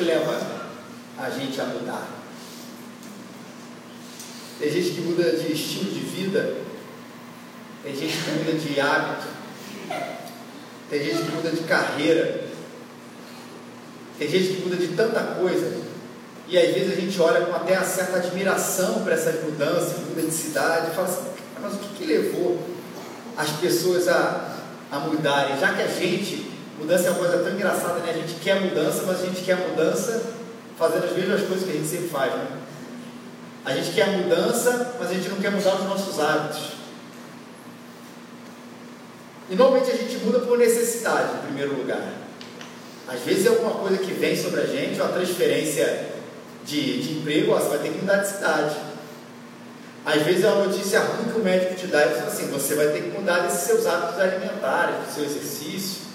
que leva a gente a mudar? Tem gente que muda de estilo de vida, tem gente que muda de hábito, tem gente que muda de carreira, tem gente que muda de tanta coisa, e às vezes a gente olha com até certa admiração para essas mudanças, muda de cidade, e fala assim, mas o que, que levou as pessoas a, a mudarem? Já que a gente, mudança é uma coisa tão engraçada, né? A gente quer mudança, mas a gente quer mudança fazendo as mesmas coisas que a gente sempre faz, né? A gente quer mudança, mas a gente não quer mudar os nossos hábitos. E normalmente a gente muda por necessidade, em primeiro lugar. Às vezes é alguma coisa que vem sobre a gente, uma transferência de, de emprego, ó, você vai ter que mudar de cidade. Às vezes é uma notícia ruim que o médico te dá e diz assim, você vai ter que mudar desses seus hábitos alimentares, do seu exercício.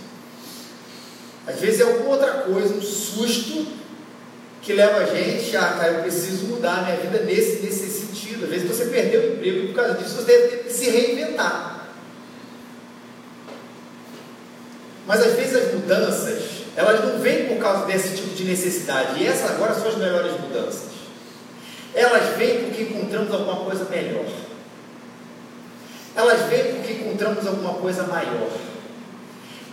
Às vezes é alguma outra coisa, um susto que leva a gente a, ah, cara, eu preciso mudar a minha vida nesse, nesse sentido. Às vezes você perdeu o emprego por causa disso você deve que se reinventar. Mas às vezes as mudanças, elas não vêm por causa desse tipo de necessidade. E essas agora são as melhores mudanças. Elas vêm porque encontramos alguma coisa melhor. Elas vêm porque encontramos alguma coisa maior.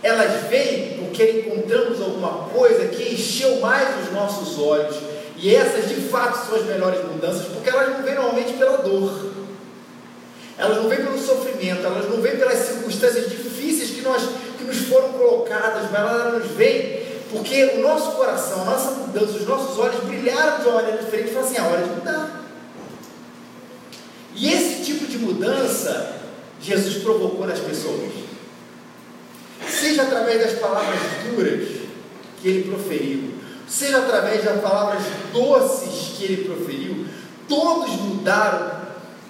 Elas vêm porque encontramos alguma coisa que encheu mais os nossos olhos. E essas de fato são as melhores mudanças, porque elas não vêm normalmente pela dor. Elas não vêm pelo sofrimento, elas não vêm pelas circunstâncias difíceis que, nós, que nos foram colocadas, mas elas nos vêm porque o nosso coração, a nossa mudança, os nossos olhos brilharam de uma maneira diferente e falaram assim, é hora de mudar. E esse tipo de mudança Jesus provocou nas pessoas. Seja através das palavras duras que ele proferiu, seja através das palavras doces que ele proferiu, todos mudaram,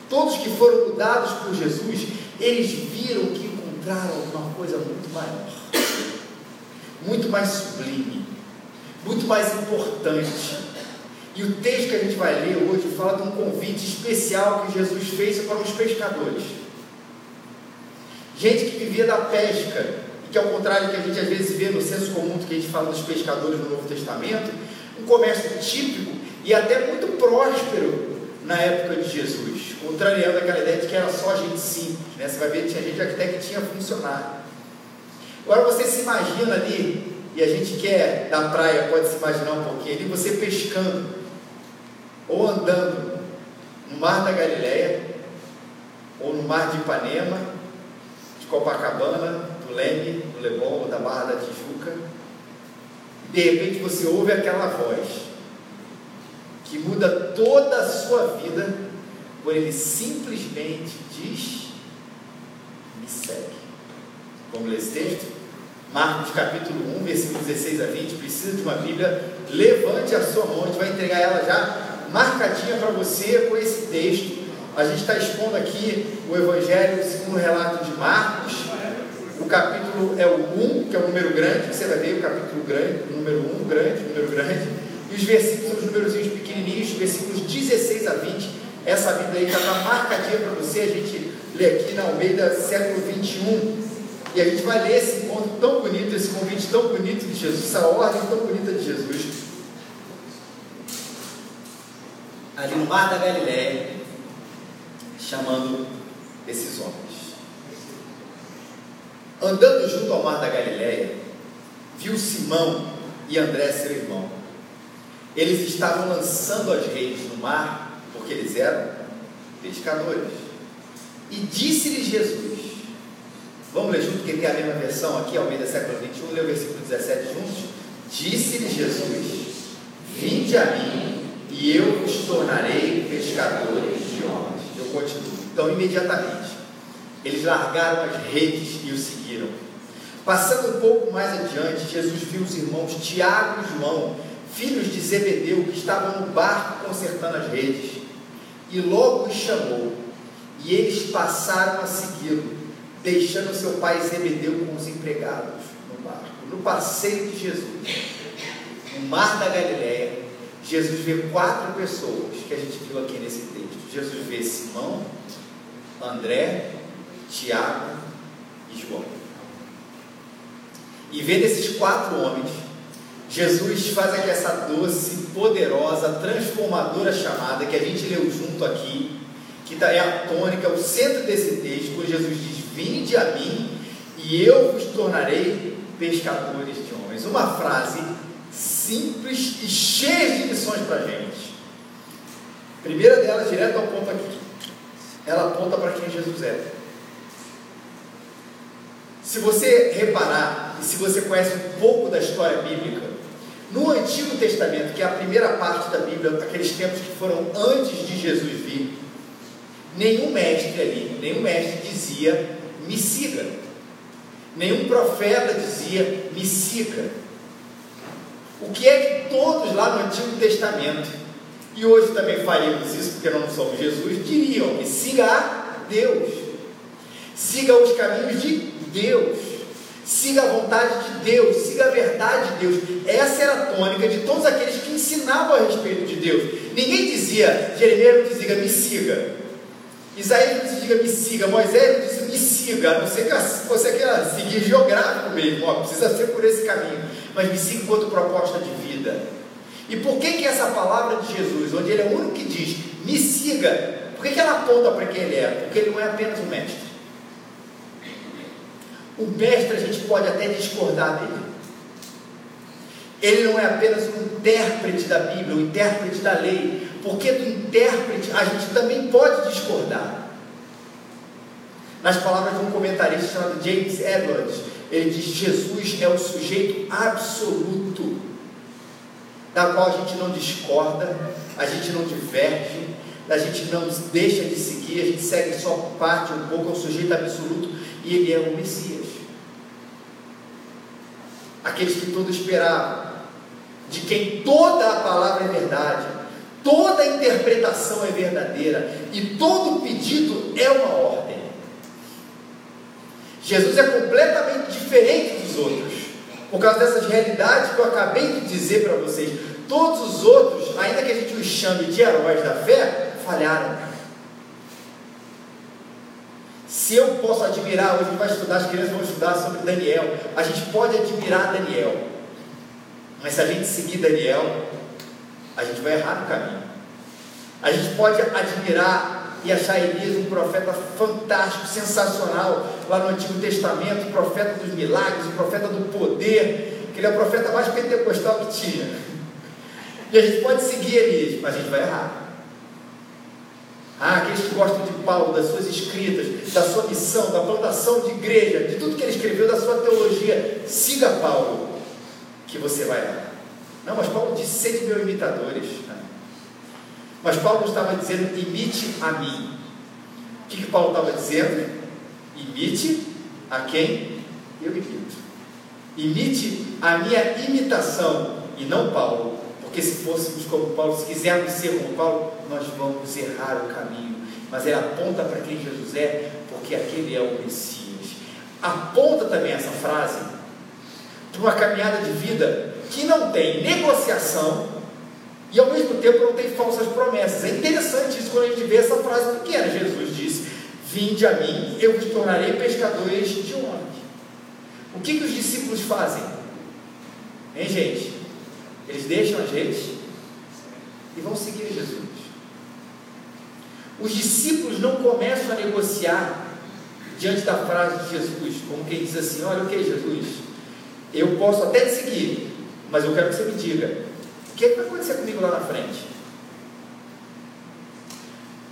todos que foram mudados por Jesus, eles viram que encontraram alguma coisa muito maior. Muito mais sublime, muito mais importante. E o texto que a gente vai ler hoje fala de um convite especial que Jesus fez para os pescadores. Gente que vivia da pesca, que ao contrário do que a gente às vezes vê no senso comum que a gente fala dos pescadores no Novo Testamento, um comércio típico e até muito próspero na época de Jesus, contrariando aquela ideia de que era só gente simples. Né? Você vai ver que tinha gente até que tinha funcionário. Agora você se imagina ali, e a gente quer da praia, pode se imaginar um pouquinho ali, você pescando, ou andando no mar da Galileia, ou no mar de Ipanema, de Copacabana, Leme, do Leblon, da Barra da Tijuca, e de repente você ouve aquela voz que muda toda a sua vida, por ele simplesmente diz: me segue. Vamos ler esse texto? Marcos capítulo 1, versículo 16 a 20. Precisa de uma Bíblia? Levante a sua mão, a gente vai entregar ela já marcadinha para você com esse texto. A gente está expondo aqui o Evangelho segundo o relato de Marcos. O capítulo é o 1, que é o número grande, você vai ver o capítulo grande, o número 1, grande, número grande. E os versículos são os pequenininhos, versículos 16 a 20. Essa Bíblia aí já está marcadinha para você. A gente lê aqui na Almeida, século 21. E a gente vai ler esse encontro tão bonito, esse convite tão bonito de Jesus, essa ordem tão bonita de Jesus. Ali no Mar da Galiléia, chamando esses homens. Andando junto ao Mar da Galiléia, viu Simão e André, seu irmão. Eles estavam lançando as redes no mar, porque eles eram pescadores. E disse-lhes Jesus: Vamos ler junto, porque tem a mesma versão aqui, ao meio do século 21, lê o versículo 17 juntos. Disse-lhe Jesus: Vinde a mim, e eu vos tornarei pescadores de homens. Eu continuo. Então, imediatamente, eles largaram as redes e o seguiram. Passando um pouco mais adiante, Jesus viu os irmãos Tiago e João, filhos de Zebedeu, que estavam no barco consertando as redes, e logo os chamou, e eles passaram a segui-lo deixando seu pai Zebedeu com os empregados no barco. No passeio de Jesus, no mar da Galiléia, Jesus vê quatro pessoas que a gente viu aqui nesse texto. Jesus vê Simão, André, Tiago e João. E vendo esses quatro homens, Jesus faz aqui essa doce, poderosa, transformadora chamada que a gente leu junto aqui, que é a tônica, o centro desse texto, quando Jesus diz: Vinde a mim e eu vos tornarei pescadores de homens. Uma frase simples e cheia de lições para a gente. Primeira delas, direto ao ponto aqui. Ela aponta para quem Jesus é. Se você reparar, e se você conhece um pouco da história bíblica, no Antigo Testamento, que é a primeira parte da Bíblia, aqueles tempos que foram antes de Jesus vir, nenhum mestre ali, nenhum mestre dizia me siga. Nenhum profeta dizia me siga. O que é que todos lá no Antigo Testamento, e hoje também faríamos isso porque não somos Jesus, diriam que siga a Deus, siga os caminhos de Deus. Siga a vontade de Deus, siga a verdade de Deus. Essa era a tônica de todos aqueles que ensinavam a respeito de Deus. Ninguém dizia, Jeremias não dizia, me siga. Isaías não dizia, me siga. Moisés não dizia, me siga. A não ser que você queira seguir geográfico mesmo, ó, precisa ser por esse caminho. Mas me siga enquanto proposta de vida. E por que, que essa palavra de Jesus, onde ele é o único que diz, me siga, por que, que ela aponta para quem ele é? Porque ele não é apenas um mestre. O mestre a gente pode até discordar dele. Ele não é apenas um intérprete da Bíblia, um intérprete da lei, porque do intérprete a gente também pode discordar. Nas palavras de um comentarista chamado James Edwards, ele diz: Jesus é o sujeito absoluto, da qual a gente não discorda, a gente não diverge, a gente não deixa de seguir, a gente segue só parte um pouco, é o sujeito absoluto e ele é o Messias. Aqueles que todos esperavam, de quem toda a palavra é verdade, toda interpretação é verdadeira e todo pedido é uma ordem. Jesus é completamente diferente dos outros, por causa dessas realidades que eu acabei de dizer para vocês. Todos os outros, ainda que a gente os chame de heróis da fé, falharam. Se eu posso admirar, hoje vai estudar, as crianças vão estudar sobre Daniel. A gente pode admirar Daniel. Mas se a gente seguir Daniel, a gente vai errar no caminho. A gente pode admirar e achar Elias um profeta fantástico, sensacional, lá no Antigo Testamento, profeta dos milagres, profeta do poder, que ele é o profeta mais pentecostal que tinha. E a gente pode seguir Elias, mas a gente vai errar. Ah, aqueles que gostam de Paulo, das suas escritas, da sua missão, da plantação de igreja, de tudo que ele escreveu, da sua teologia, siga Paulo, que você vai lá. Não, mas Paulo disse: sede meus imitadores. Mas Paulo estava dizendo: imite a mim. O que, que Paulo estava dizendo? Imite a quem eu imito. Imite a minha imitação e não Paulo. Porque se fôssemos como Paulo, se quisermos ser como Paulo, nós vamos errar o caminho. Mas ele aponta para quem Jesus é, porque aquele é o Messias. Aponta também essa frase para uma caminhada de vida que não tem negociação e ao mesmo tempo não tem falsas promessas. É interessante isso quando a gente vê essa frase pequena. Jesus disse: Vinde a mim, eu vos tornarei pescadores de homens. O que, que os discípulos fazem? Hein, gente? Eles deixam a gente e vão seguir Jesus. Os discípulos não começam a negociar diante da frase de Jesus, como quem diz assim: Olha, o que, Jesus? Eu posso até te seguir, mas eu quero que você me diga: o que, é que vai acontecer comigo lá na frente?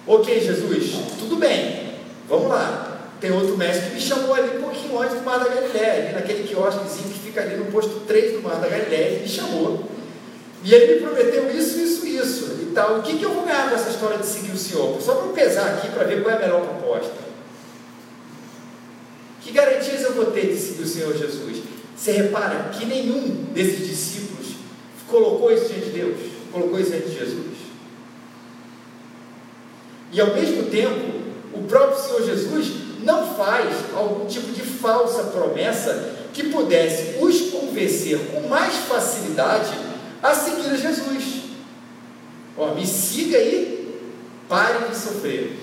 Ok, Jesus, tudo bem, vamos lá. Tem outro mestre que me chamou ali um pouquinho antes do Mar da Galileia, ali naquele quiosquezinho que fica ali no posto 3 do Mar da Galileia, ele me chamou. E ele me prometeu isso, isso, isso e tal. O que, que eu vou ganhar com essa história de seguir o Senhor? Só para pesar aqui para ver qual é a melhor proposta. Que garantias eu vou ter de seguir o Senhor Jesus? Você repara que nenhum desses discípulos colocou isso diante de Deus, colocou isso diante de Jesus. E ao mesmo tempo, o próprio Senhor Jesus não faz algum tipo de falsa promessa que pudesse os convencer com mais facilidade a seguir a Jesus. Ó, me siga e pare de sofrer.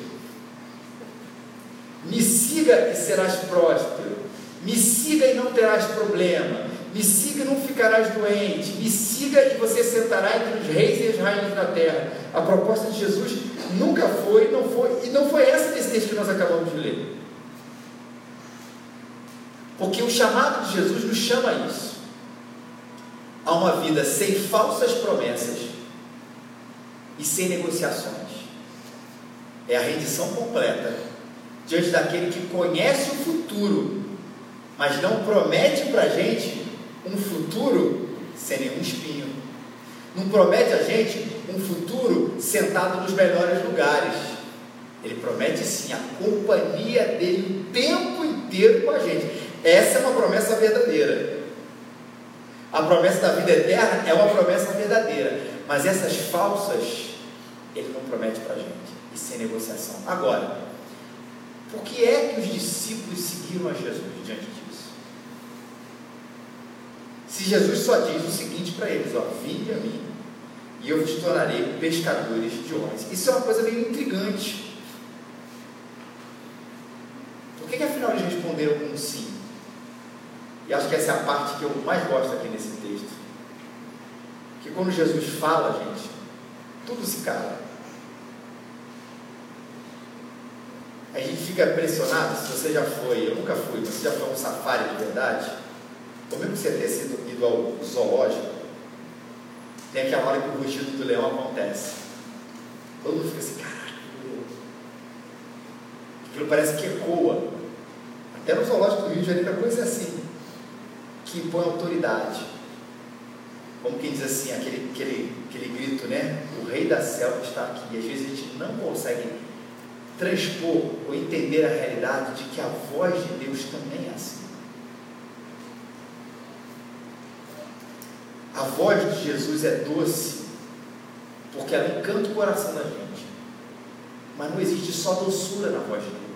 Me siga e serás próspero. Me siga e não terás problema. Me siga e não ficarás doente. Me siga e você sentará entre os reis e as rainhas da terra. A proposta de Jesus nunca foi, não foi, e não foi essa desse texto que nós acabamos de ler. Porque o chamado de Jesus nos chama a isso. A uma vida sem falsas promessas e sem negociações. É a rendição completa diante daquele que conhece o futuro, mas não promete para a gente um futuro sem nenhum espinho. Não promete a gente um futuro sentado nos melhores lugares. Ele promete sim a companhia dele o tempo inteiro com a gente. Essa é uma promessa verdadeira. A promessa da vida eterna é uma promessa verdadeira. Mas essas falsas, ele não promete para a gente. E sem negociação. Agora, por que é que os discípulos seguiram a Jesus diante disso? Se Jesus só diz o seguinte para eles: ó, vinde a mim e eu vos tornarei pescadores de homens. Isso é uma coisa meio intrigante. Por que, que afinal eles responderam com um sim? E acho que essa é a parte que eu mais gosto aqui nesse texto. Que quando Jesus fala, gente, tudo se cala. A gente fica pressionado, se você já foi, eu nunca fui, mas você já foi a um safari de verdade, ou mesmo você tenha sido ido ao zoológico, tem aquela hora que o rugido do leão acontece. Todo mundo fica assim, caraca, aquilo parece que ecoa. Até no zoológico do Rio de Janeiro a coisa é assim que impõe autoridade. Como quem diz assim, aquele, aquele, aquele grito, né? O rei da selva está aqui. E às vezes a gente não consegue transpor ou entender a realidade de que a voz de Deus também é assim. A voz de Jesus é doce, porque ela encanta o coração da gente. Mas não existe só doçura na voz de Deus.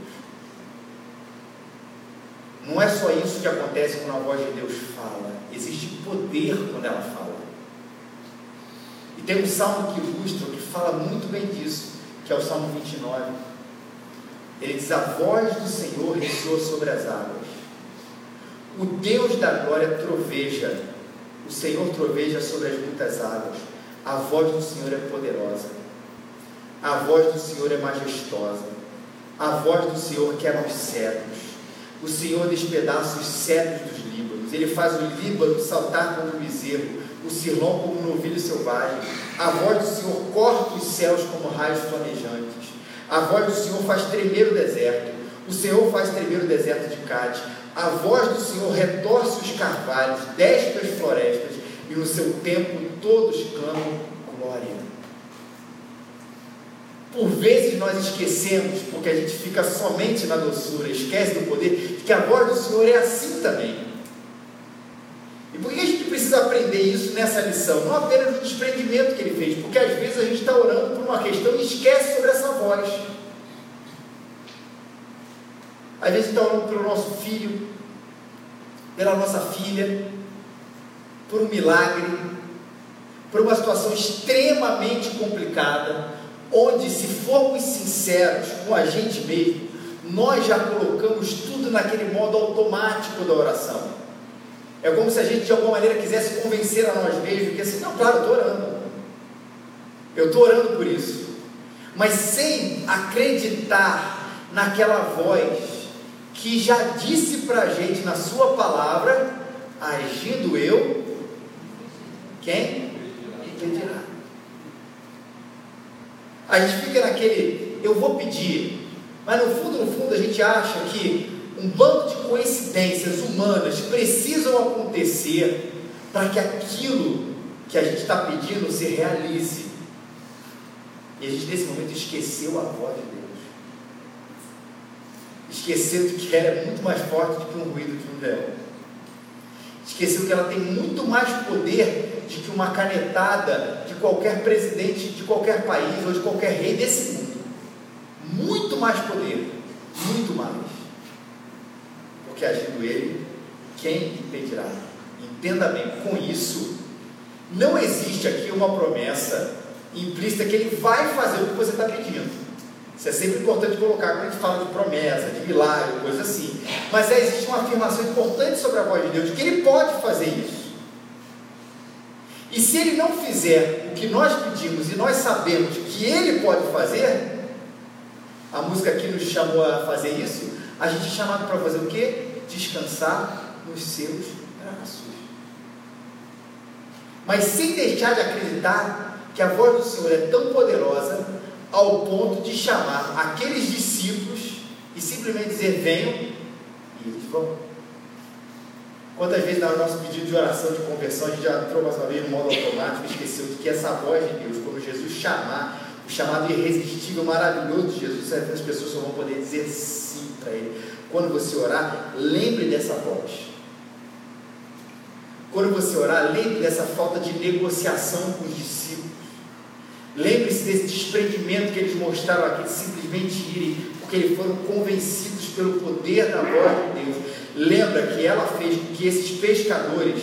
Não é só isso que acontece quando a voz de Deus fala, existe poder quando ela fala. E tem um salmo que ilustra, que fala muito bem disso, que é o Salmo 29. Ele diz: A voz do Senhor ressoa sobre as águas. O Deus da glória troveja. O Senhor troveja sobre as muitas águas. A voz do Senhor é poderosa. A voz do Senhor é majestosa. A voz do Senhor quebra os cedros. O Senhor despedaça os cedros dos Líbanos. Ele faz o Líbano saltar como um bezerro, o Silom como um novilho selvagem. A voz do Senhor corta os céus como raios flamejantes. A voz do Senhor faz tremer o deserto. O Senhor faz tremer o deserto de Cádiz. A voz do Senhor retorce os carvalhos, despe as florestas, e no seu tempo todos clamam glória. Por vezes nós esquecemos, porque a gente fica somente na doçura, esquece do poder, que a voz do Senhor é assim também. E por que a gente precisa aprender isso nessa lição? Não apenas o desprendimento que ele fez, porque às vezes a gente está orando por uma questão e esquece sobre essa voz. Às vezes está orando pelo nosso filho, pela nossa filha, por um milagre, por uma situação extremamente complicada, onde, se formos sinceros com a gente mesmo, nós já colocamos tudo naquele modo automático da oração. É como se a gente de alguma maneira quisesse convencer a nós mesmos que assim, não, claro, eu estou orando. Eu estou orando por isso. Mas sem acreditar naquela voz que já disse para a gente na sua palavra, agindo eu, quem? Impedirá. A gente fica naquele, eu vou pedir, mas no fundo, no fundo, a gente acha que um bando de coincidências humanas precisam acontecer para que aquilo que a gente está pedindo se realize. E a gente nesse momento esqueceu a voz de Deus. Esqueceu que ela é muito mais forte do que um ruído de um leão. Esqueceu que ela tem muito mais poder de que uma canetada qualquer presidente de qualquer país ou de qualquer rei desse mundo. Muito mais poder, muito mais. Porque agindo ele, quem impedirá? Entenda bem, com isso, não existe aqui uma promessa implícita que ele vai fazer o que você está pedindo. Isso é sempre importante colocar quando a gente fala de promessa, de milagre, coisa assim. Mas existe uma afirmação importante sobre a voz de Deus, que Ele pode fazer isso. E se Ele não fizer o que nós pedimos e nós sabemos que Ele pode fazer, a música aqui nos chamou a fazer isso, a gente é chamado para fazer o quê? Descansar nos seus braços. Mas sem deixar de acreditar que a voz do Senhor é tão poderosa ao ponto de chamar aqueles discípulos e simplesmente dizer: venham, e eles vão. Quantas vezes no nosso pedido de oração de conversão a gente já entrou mais uma vez no modo automático esqueceu de que essa voz de Deus, quando Jesus chamar, o chamado irresistível, maravilhoso de Jesus, as pessoas só vão poder dizer sim para Ele. Quando você orar, lembre dessa voz. Quando você orar, lembre dessa falta de negociação com os discípulos. Lembre-se desse desprendimento que eles mostraram aqui, de simplesmente irem, porque eles foram convencidos pelo poder da voz de Deus. Lembra que ela fez que esses pescadores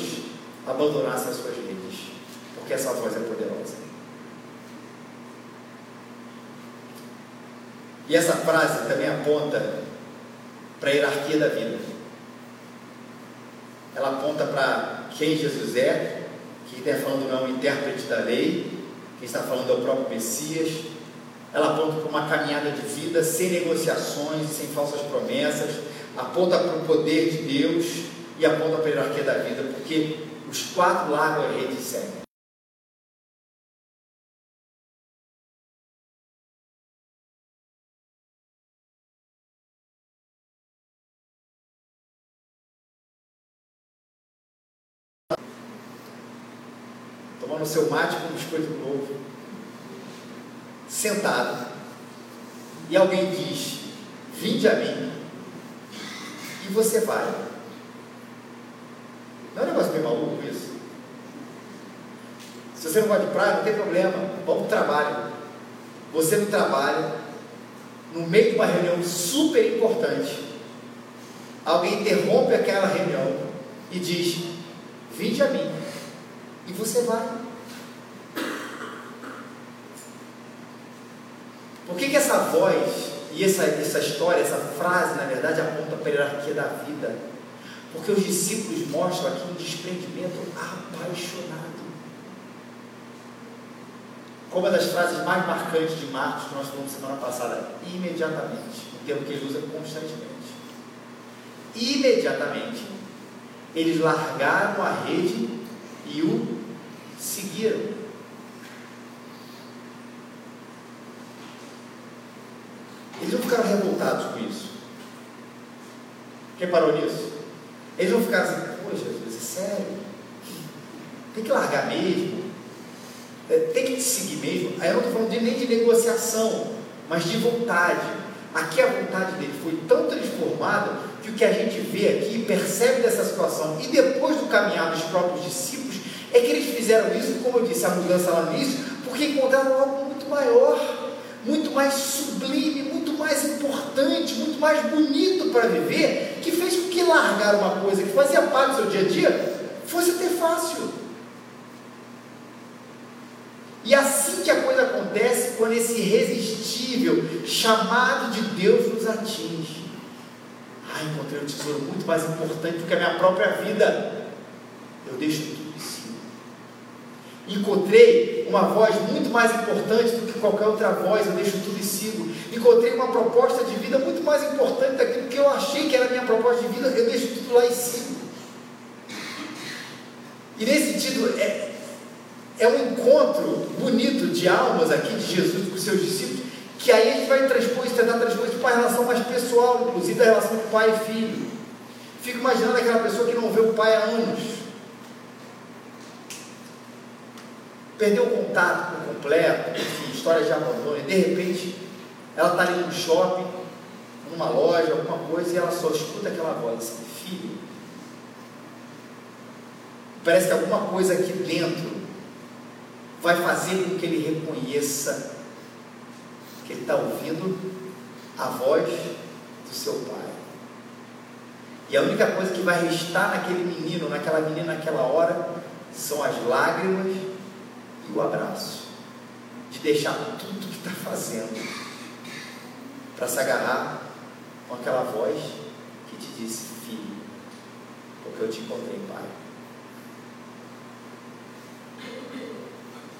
abandonassem as suas redes, porque essa voz é poderosa. E essa frase também aponta para a hierarquia da vida. Ela aponta para quem Jesus é, que está falando não é um intérprete da lei, quem está falando é o próprio Messias. Ela aponta para uma caminhada de vida sem negociações, sem falsas promessas, aponta para o poder de Deus e aponta para a hierarquia da vida, porque os quatro largos a rede seguem. tomando seu mate com um biscoito novo, sentado, e alguém diz: Vinde a mim, e você vai. Não é um negócio meio maluco isso? Se você não vai de praia, não tem problema, vamos para trabalho. Você no trabalho, no meio de uma reunião super importante, alguém interrompe aquela reunião e diz: Vinde a mim. E você vai. Por que, que essa voz e essa, essa história, essa frase, na verdade, aponta para a hierarquia da vida? Porque os discípulos mostram aqui um desprendimento apaixonado. Como uma das frases mais marcantes de Marcos que nós falamos semana passada, imediatamente, um termo que ele usa constantemente. Imediatamente, eles largaram a rede e o seguiram. Eles não ficaram revoltados com isso. Quem parou nisso? Eles não ficaram assim, pô Jesus, é sério? Tem que largar mesmo? É, tem que te seguir mesmo? Aí eu não estou falando de, nem de negociação, mas de vontade. Aqui a vontade dele foi tão transformada que o que a gente vê aqui, percebe dessa situação, e depois do caminhar dos próprios discípulos, é que eles fizeram isso, como eu disse, a mudança lá início, porque encontraram algo muito maior, muito mais sublime, mais importante, muito mais bonito para viver, que fez com que largar uma coisa que fazia parte do seu dia a dia fosse até fácil. E assim que a coisa acontece quando esse irresistível chamado de Deus nos atinge. Ah, encontrei um tesouro muito mais importante do que a minha própria vida. Eu deixo Encontrei uma voz muito mais importante do que qualquer outra voz, eu deixo tudo e sigo. Encontrei uma proposta de vida muito mais importante daquilo que eu achei que era a minha proposta de vida, eu deixo tudo lá e sigo. E nesse sentido, é, é um encontro bonito de almas aqui de Jesus com os seus discípulos, que aí a gente vai transpor isso, tentar transpor isso para a relação mais pessoal, inclusive a relação com pai e filho. Fico imaginando aquela pessoa que não vê o pai há anos perdeu o contato por completo, enfim, história de abandono, e de repente ela está ali no shopping, numa loja, alguma coisa, e ela só escuta aquela voz assim, filho. Parece que alguma coisa aqui dentro vai fazer com que ele reconheça que ele está ouvindo a voz do seu pai. E a única coisa que vai restar naquele menino, naquela menina, naquela hora, são as lágrimas e o abraço, de deixar tudo que está fazendo para se agarrar com aquela voz que te disse, filho, porque eu te encontrei, pai.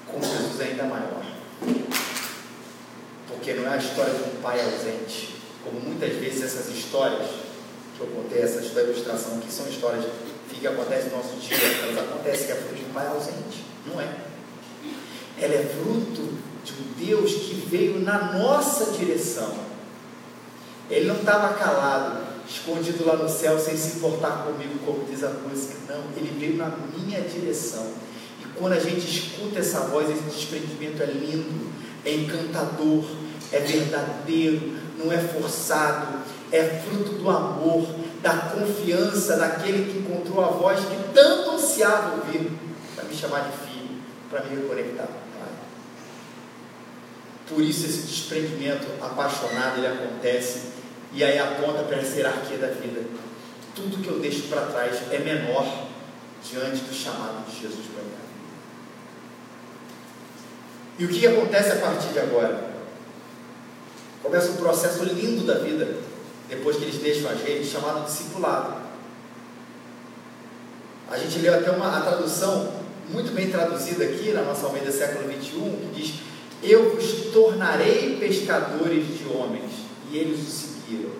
Com Jesus ainda maior. Porque não é a história de um pai ausente, como muitas vezes essas histórias que eu contei, essa ilustração aqui, são histórias que acontecem no nosso dia, elas acontecem que é fruto de um pai ausente. Não é. Ela é fruto de um Deus que veio na nossa direção. Ele não estava calado, escondido lá no céu, sem se importar comigo, como diz a música. Não, ele veio na minha direção. E quando a gente escuta essa voz, esse desprendimento é lindo, é encantador, é verdadeiro, não é forçado, é fruto do amor, da confiança daquele que encontrou a voz que tanto ansiava ouvir para me chamar de filho, para me reconectar. Por isso esse desprendimento apaixonado ele acontece e aí aponta para essa hierarquia da vida. Tudo que eu deixo para trás é menor diante do chamado de Jesus para mim. E o que acontece a partir de agora? Começa um processo lindo da vida, depois que eles deixam a gente, chamado discipulado. A gente leu até uma a tradução muito bem traduzida aqui na nossa Almeida século 21, que diz: Eu vos tornarei pescadores de homens. E eles o seguiram.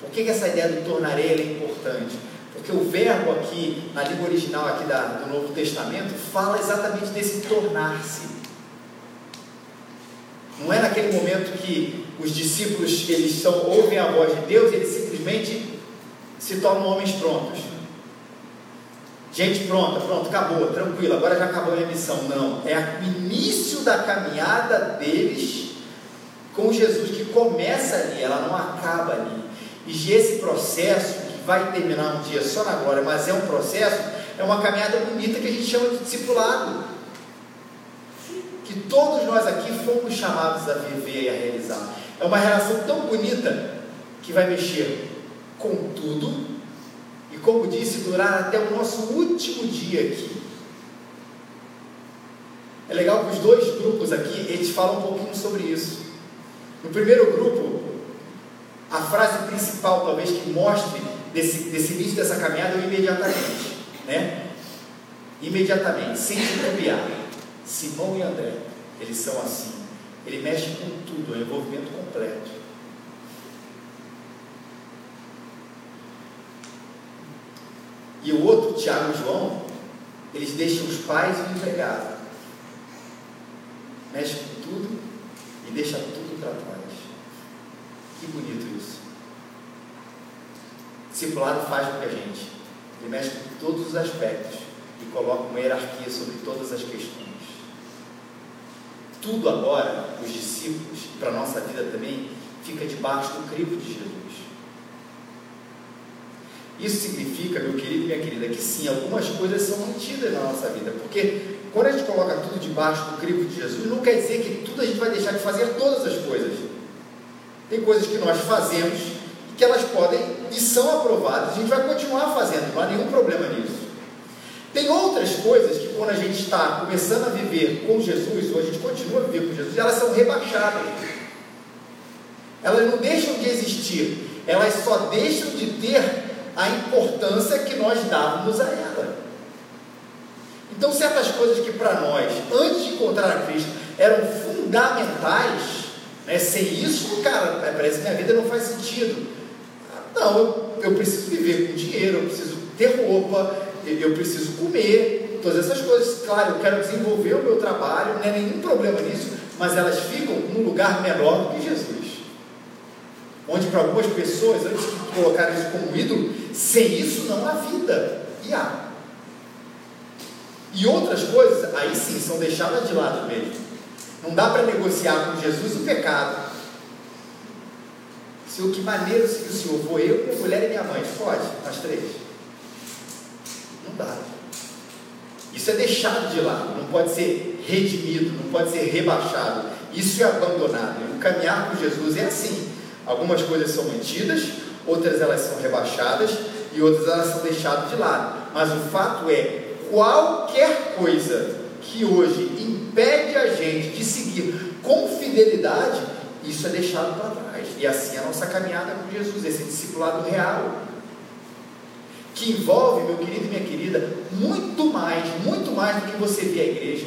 Por que, que essa ideia do tornarei é importante? Porque o verbo aqui, na língua original aqui da, do Novo Testamento, fala exatamente desse tornar-se. Não é naquele momento que os discípulos eles são, ouvem a voz de Deus e eles simplesmente se tornam homens prontos. Gente pronta, pronto, acabou, tranquilo, agora já acabou a minha missão. Não, é o início da caminhada deles com Jesus que começa ali, ela não acaba ali. E esse processo, que vai terminar um dia só na glória, mas é um processo, é uma caminhada bonita que a gente chama de discipulado que todos nós aqui fomos chamados a viver e a realizar. É uma relação tão bonita que vai mexer com tudo e, como disse, durar até o nosso último dia aqui. É legal que os dois grupos aqui, eles falam um pouquinho sobre isso. No primeiro grupo, a frase principal, talvez, que mostre desse, desse início dessa caminhada é imediatamente, né? Imediatamente, sem titubear. Simão e André, eles são assim. Ele mexe com tudo, é envolvimento completo. E o outro, Tiago e João, eles deixam os pais e o empregado. Mexe com tudo e deixa tudo para trás. Que bonito isso. Discipulado faz com que a gente. Ele mexe com todos os aspectos e coloca uma hierarquia sobre todas as questões tudo agora, os discípulos, e para a nossa vida também, fica debaixo do crivo de Jesus. Isso significa, meu querido e minha querida, que sim, algumas coisas são mantidas na nossa vida, porque quando a gente coloca tudo debaixo do crivo de Jesus, não quer dizer que tudo a gente vai deixar de fazer todas as coisas. Tem coisas que nós fazemos e que elas podem e são aprovadas, a gente vai continuar fazendo, não há nenhum problema nisso. Tem outras coisas que quando a gente está começando a viver com Jesus, ou a gente continua a viver com Jesus, elas são rebaixadas. Elas não deixam de existir, elas só deixam de ter a importância que nós dávamos a ela. Então, certas coisas que para nós, antes de encontrar a Cristo, eram fundamentais, né? sem isso, cara, parece que minha vida não faz sentido. Não, eu, eu preciso viver com dinheiro, eu preciso ter roupa, eu preciso comer, todas essas coisas. Claro, eu quero desenvolver o meu trabalho, não é nenhum problema nisso, mas elas ficam num lugar menor do que Jesus. Onde para algumas pessoas, antes de colocar isso como ídolo, sem isso não há vida. E há. E outras coisas, aí sim, são deixadas de lado mesmo. Não dá para negociar com Jesus o pecado. Senhor, que maneiro se o Senhor vou eu, minha mulher e minha mãe. Pode, nós três. Não dá. Isso é deixado de lado, não pode ser redimido, não pode ser rebaixado. Isso é abandonado. O caminhar com Jesus é assim. Algumas coisas são mantidas, outras elas são rebaixadas e outras elas são deixadas de lado. Mas o fato é, qualquer coisa que hoje impede a gente de seguir com fidelidade, isso é deixado para trás. E assim é a nossa caminhada com Jesus, esse discipulado real. Que envolve, meu querido e minha querida, muito mais, muito mais do que você vir à igreja.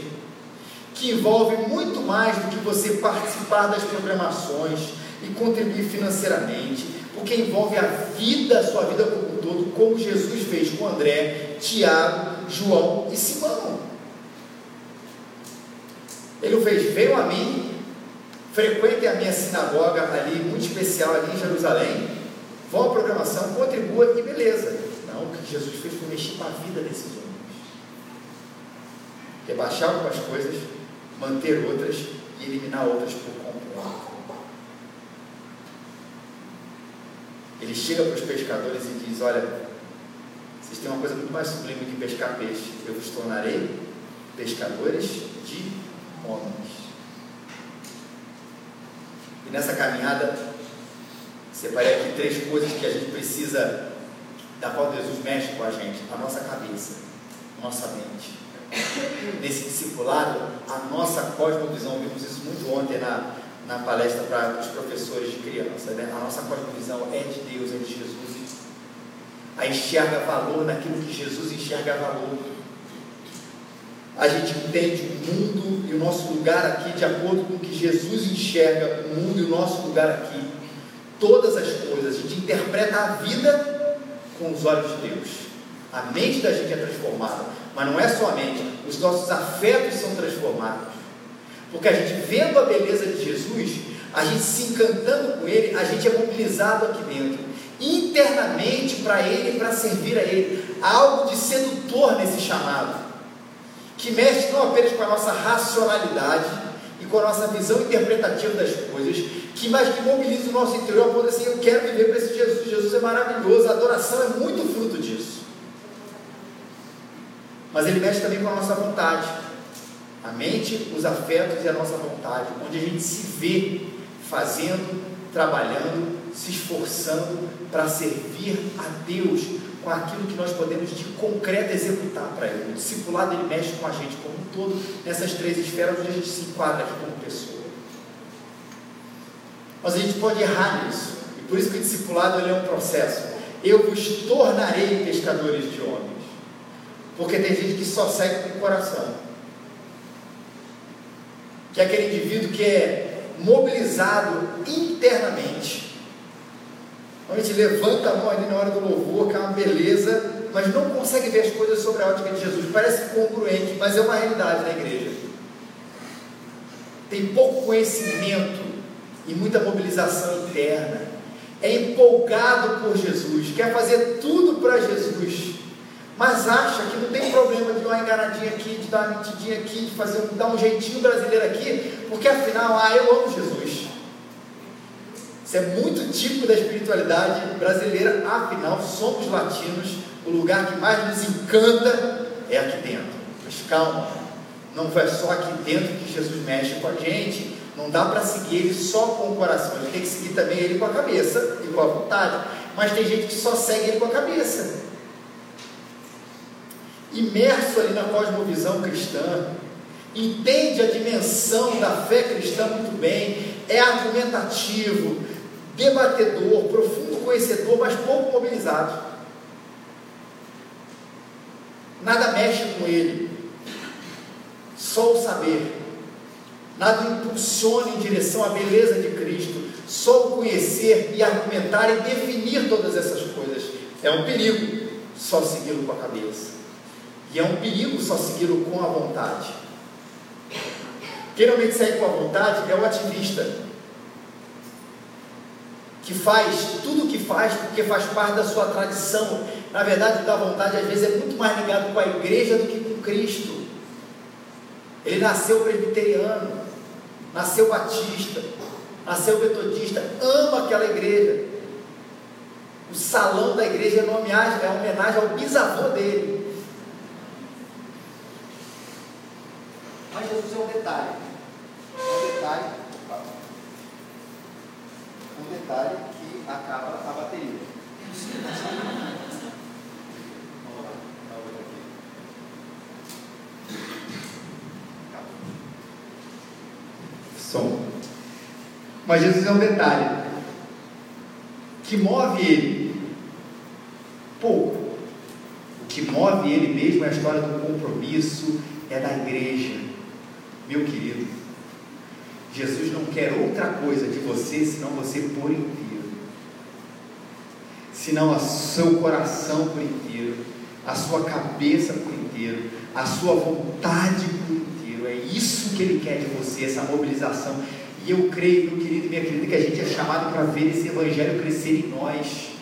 Que envolve muito mais do que você participar das programações e contribuir financeiramente. Porque envolve a vida, a sua vida como um todo, como Jesus fez com André, Tiago, João e Simão. Ele fez, veio a mim, frequentem a minha sinagoga ali, muito especial ali em Jerusalém, vão à programação, contribua e beleza. Não, o que Jesus fez foi mexer com a vida desses homens. Rebaixar algumas coisas, manter outras e eliminar outras por completo. Ele chega para os pescadores e diz: Olha, vocês têm uma coisa muito mais sublime que pescar peixe. Eu vos tornarei pescadores de homens. E nessa caminhada, separei aqui três coisas que a gente precisa, da qual Jesus mexe com a gente: a nossa cabeça, nossa mente. Nesse discipulado, a nossa cosmovisão, vimos isso muito ontem na, na palestra para os professores de criança, né? a nossa cosmovisão é de Deus, é de Jesus. A enxerga valor naquilo que Jesus enxerga valor a gente entende o mundo e o nosso lugar aqui de acordo com o que Jesus enxerga o mundo e o nosso lugar aqui. Todas as coisas, a gente interpreta a vida com os olhos de Deus. A mente da gente é transformada, mas não é só a mente, os nossos afetos são transformados. Porque a gente vendo a beleza de Jesus, a gente se encantando com Ele, a gente é mobilizado aqui dentro, internamente para Ele para servir a Ele. Há algo de sedutor nesse chamado que mexe não apenas com a nossa racionalidade e com a nossa visão interpretativa das coisas, que mais que mobiliza o nosso interior ponto assim, eu quero viver para esse Jesus, Jesus é maravilhoso, a adoração é muito fruto disso. Mas ele mexe também com a nossa vontade, a mente, os afetos e a nossa vontade, onde a gente se vê fazendo, trabalhando, se esforçando para servir a Deus com aquilo que nós podemos de concreto executar para Ele. O discipulado ele mexe com a gente como um todo, nessas três esferas onde a gente se enquadra aqui como pessoa. Mas a gente pode errar nisso, e por isso que o discipulado é um processo. Eu vos tornarei pescadores de homens, porque tem gente que só segue com o coração, que é aquele indivíduo que é mobilizado internamente a gente levanta a mão ali na hora do louvor, que é uma beleza, mas não consegue ver as coisas sobre a ótica de Jesus. Parece congruente, mas é uma realidade na igreja. Tem pouco conhecimento e muita mobilização interna. É empolgado por Jesus, quer fazer tudo para Jesus, mas acha que não tem problema de dar uma enganadinha aqui, de dar uma mentidinha aqui, de fazer um, dar um jeitinho brasileiro aqui, porque afinal, ah, eu amo Jesus. Isso é muito típico da espiritualidade brasileira, afinal, somos latinos, o lugar que mais nos encanta é aqui dentro. Mas calma, não foi só aqui dentro que Jesus mexe com a gente, não dá para seguir ele só com o coração, a gente tem que seguir também ele com a cabeça e com a vontade. Mas tem gente que só segue ele com a cabeça. Imerso ali na cosmovisão cristã, entende a dimensão da fé cristã muito bem, é argumentativo, debatedor, profundo conhecedor, mas pouco mobilizado. Nada mexe com ele, só o saber. Nada impulsiona em direção à beleza de Cristo, só o conhecer e argumentar e definir todas essas coisas. É um perigo só segui-lo com a cabeça. E é um perigo só segui-lo com a vontade. Quem realmente segue com a vontade é o ativista que faz tudo o que faz porque faz parte da sua tradição. Na verdade, da vontade às vezes é muito mais ligado com a igreja do que com Cristo. Ele nasceu presbiteriano, nasceu batista, nasceu metodista, ama aquela igreja. O salão da igreja é homenagem, é homenagem ao bisavô dele. Mas Jesus é um detalhe. Um detalhe um detalhe que acaba a bateria. Som. Mas Jesus é um detalhe. que move ele? Pouco. O que move ele mesmo é a história do compromisso, é da igreja. Meu querido, Jesus não quer outra coisa de você senão você por inteiro. Senão o seu coração por inteiro, a sua cabeça por inteiro, a sua vontade por inteiro. É isso que ele quer de você, essa mobilização. E eu creio, meu querido e minha querida, que a gente é chamado para ver esse evangelho crescer em nós.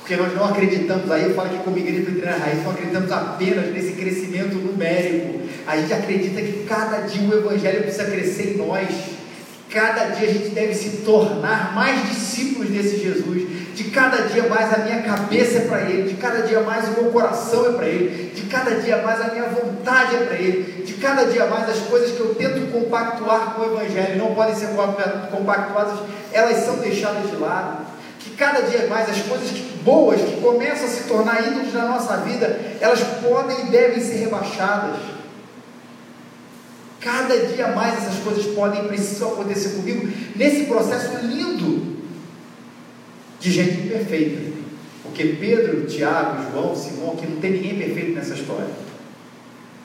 Porque nós não acreditamos, aí eu falo aqui como igreja Pedreira Raiz, não acreditamos apenas nesse crescimento numérico. A gente acredita que cada dia o Evangelho precisa crescer em nós. Cada dia a gente deve se tornar mais discípulos desse Jesus. De cada dia mais a minha cabeça é para Ele, de cada dia mais o meu coração é para Ele, de cada dia mais a minha vontade é para Ele, de cada dia mais as coisas que eu tento compactuar com o Evangelho não podem ser compactuadas, elas são deixadas de lado. Que cada dia mais as coisas boas que começam a se tornar ídolos na nossa vida, elas podem e devem ser rebaixadas. Cada dia mais essas coisas podem e precisam acontecer comigo nesse processo lindo de gente imperfeita. Porque Pedro, Tiago, João, Simão, que não tem ninguém perfeito nessa história.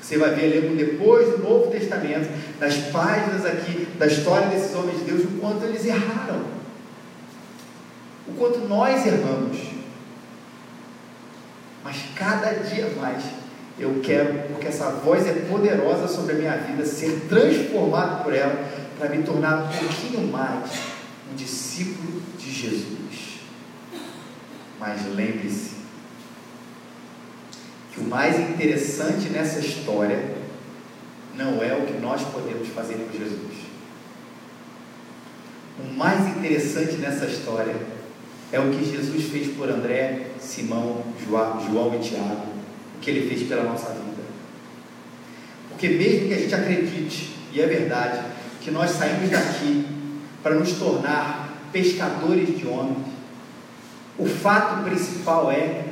Você vai ver lendo depois do Novo Testamento, nas páginas aqui da história desses homens de Deus, o quanto eles erraram. O quanto nós erramos. Mas cada dia mais eu quero, porque essa voz é poderosa sobre a minha vida, ser transformado por ela para me tornar um pouquinho mais um discípulo de Jesus. Mas lembre-se que o mais interessante nessa história não é o que nós podemos fazer por Jesus. O mais interessante nessa história é o que Jesus fez por André, Simão, João e Tiago que Ele fez pela nossa vida. Porque mesmo que a gente acredite, e é verdade, que nós saímos daqui para nos tornar pescadores de homens, o fato principal é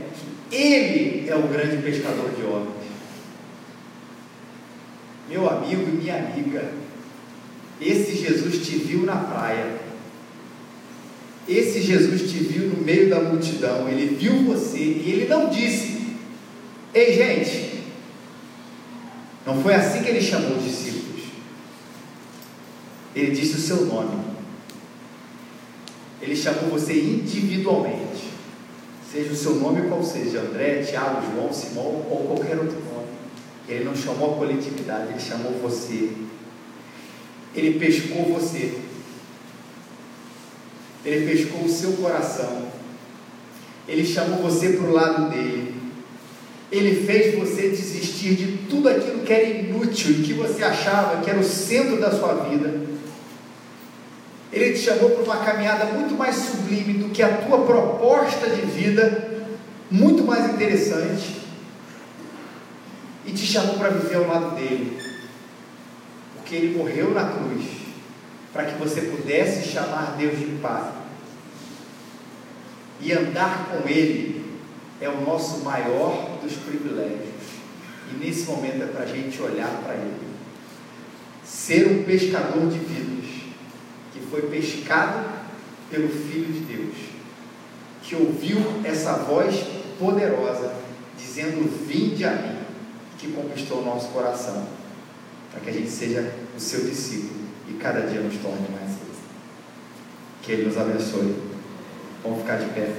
que Ele é o grande pescador de homens. Meu amigo e minha amiga, esse Jesus te viu na praia. Esse Jesus te viu no meio da multidão. Ele viu você e ele não disse: Ei, gente, não foi assim que ele chamou os discípulos. Ele disse o seu nome. Ele chamou você individualmente. Seja o seu nome qual seja, André, Tiago, João, Simão ou qualquer outro nome. Ele não chamou a coletividade, ele chamou você. Ele pescou você. Ele pescou o seu coração. Ele chamou você para o lado dele. Ele fez você desistir de tudo aquilo que era inútil e que você achava que era o centro da sua vida. Ele te chamou para uma caminhada muito mais sublime do que a tua proposta de vida, muito mais interessante. E te chamou para viver ao lado dele. Porque ele morreu na cruz para que você pudesse chamar Deus de Pai e andar com Ele é o nosso maior dos privilégios. E nesse momento é para a gente olhar para Ele. Ser um pescador de vidas, que foi pescado pelo Filho de Deus, que ouviu essa voz poderosa, dizendo: Vinde a mim, que conquistou o nosso coração, para que a gente seja o seu discípulo e cada dia nos torne mais. Que Ele nos abençoe. Vamos ficar de pé.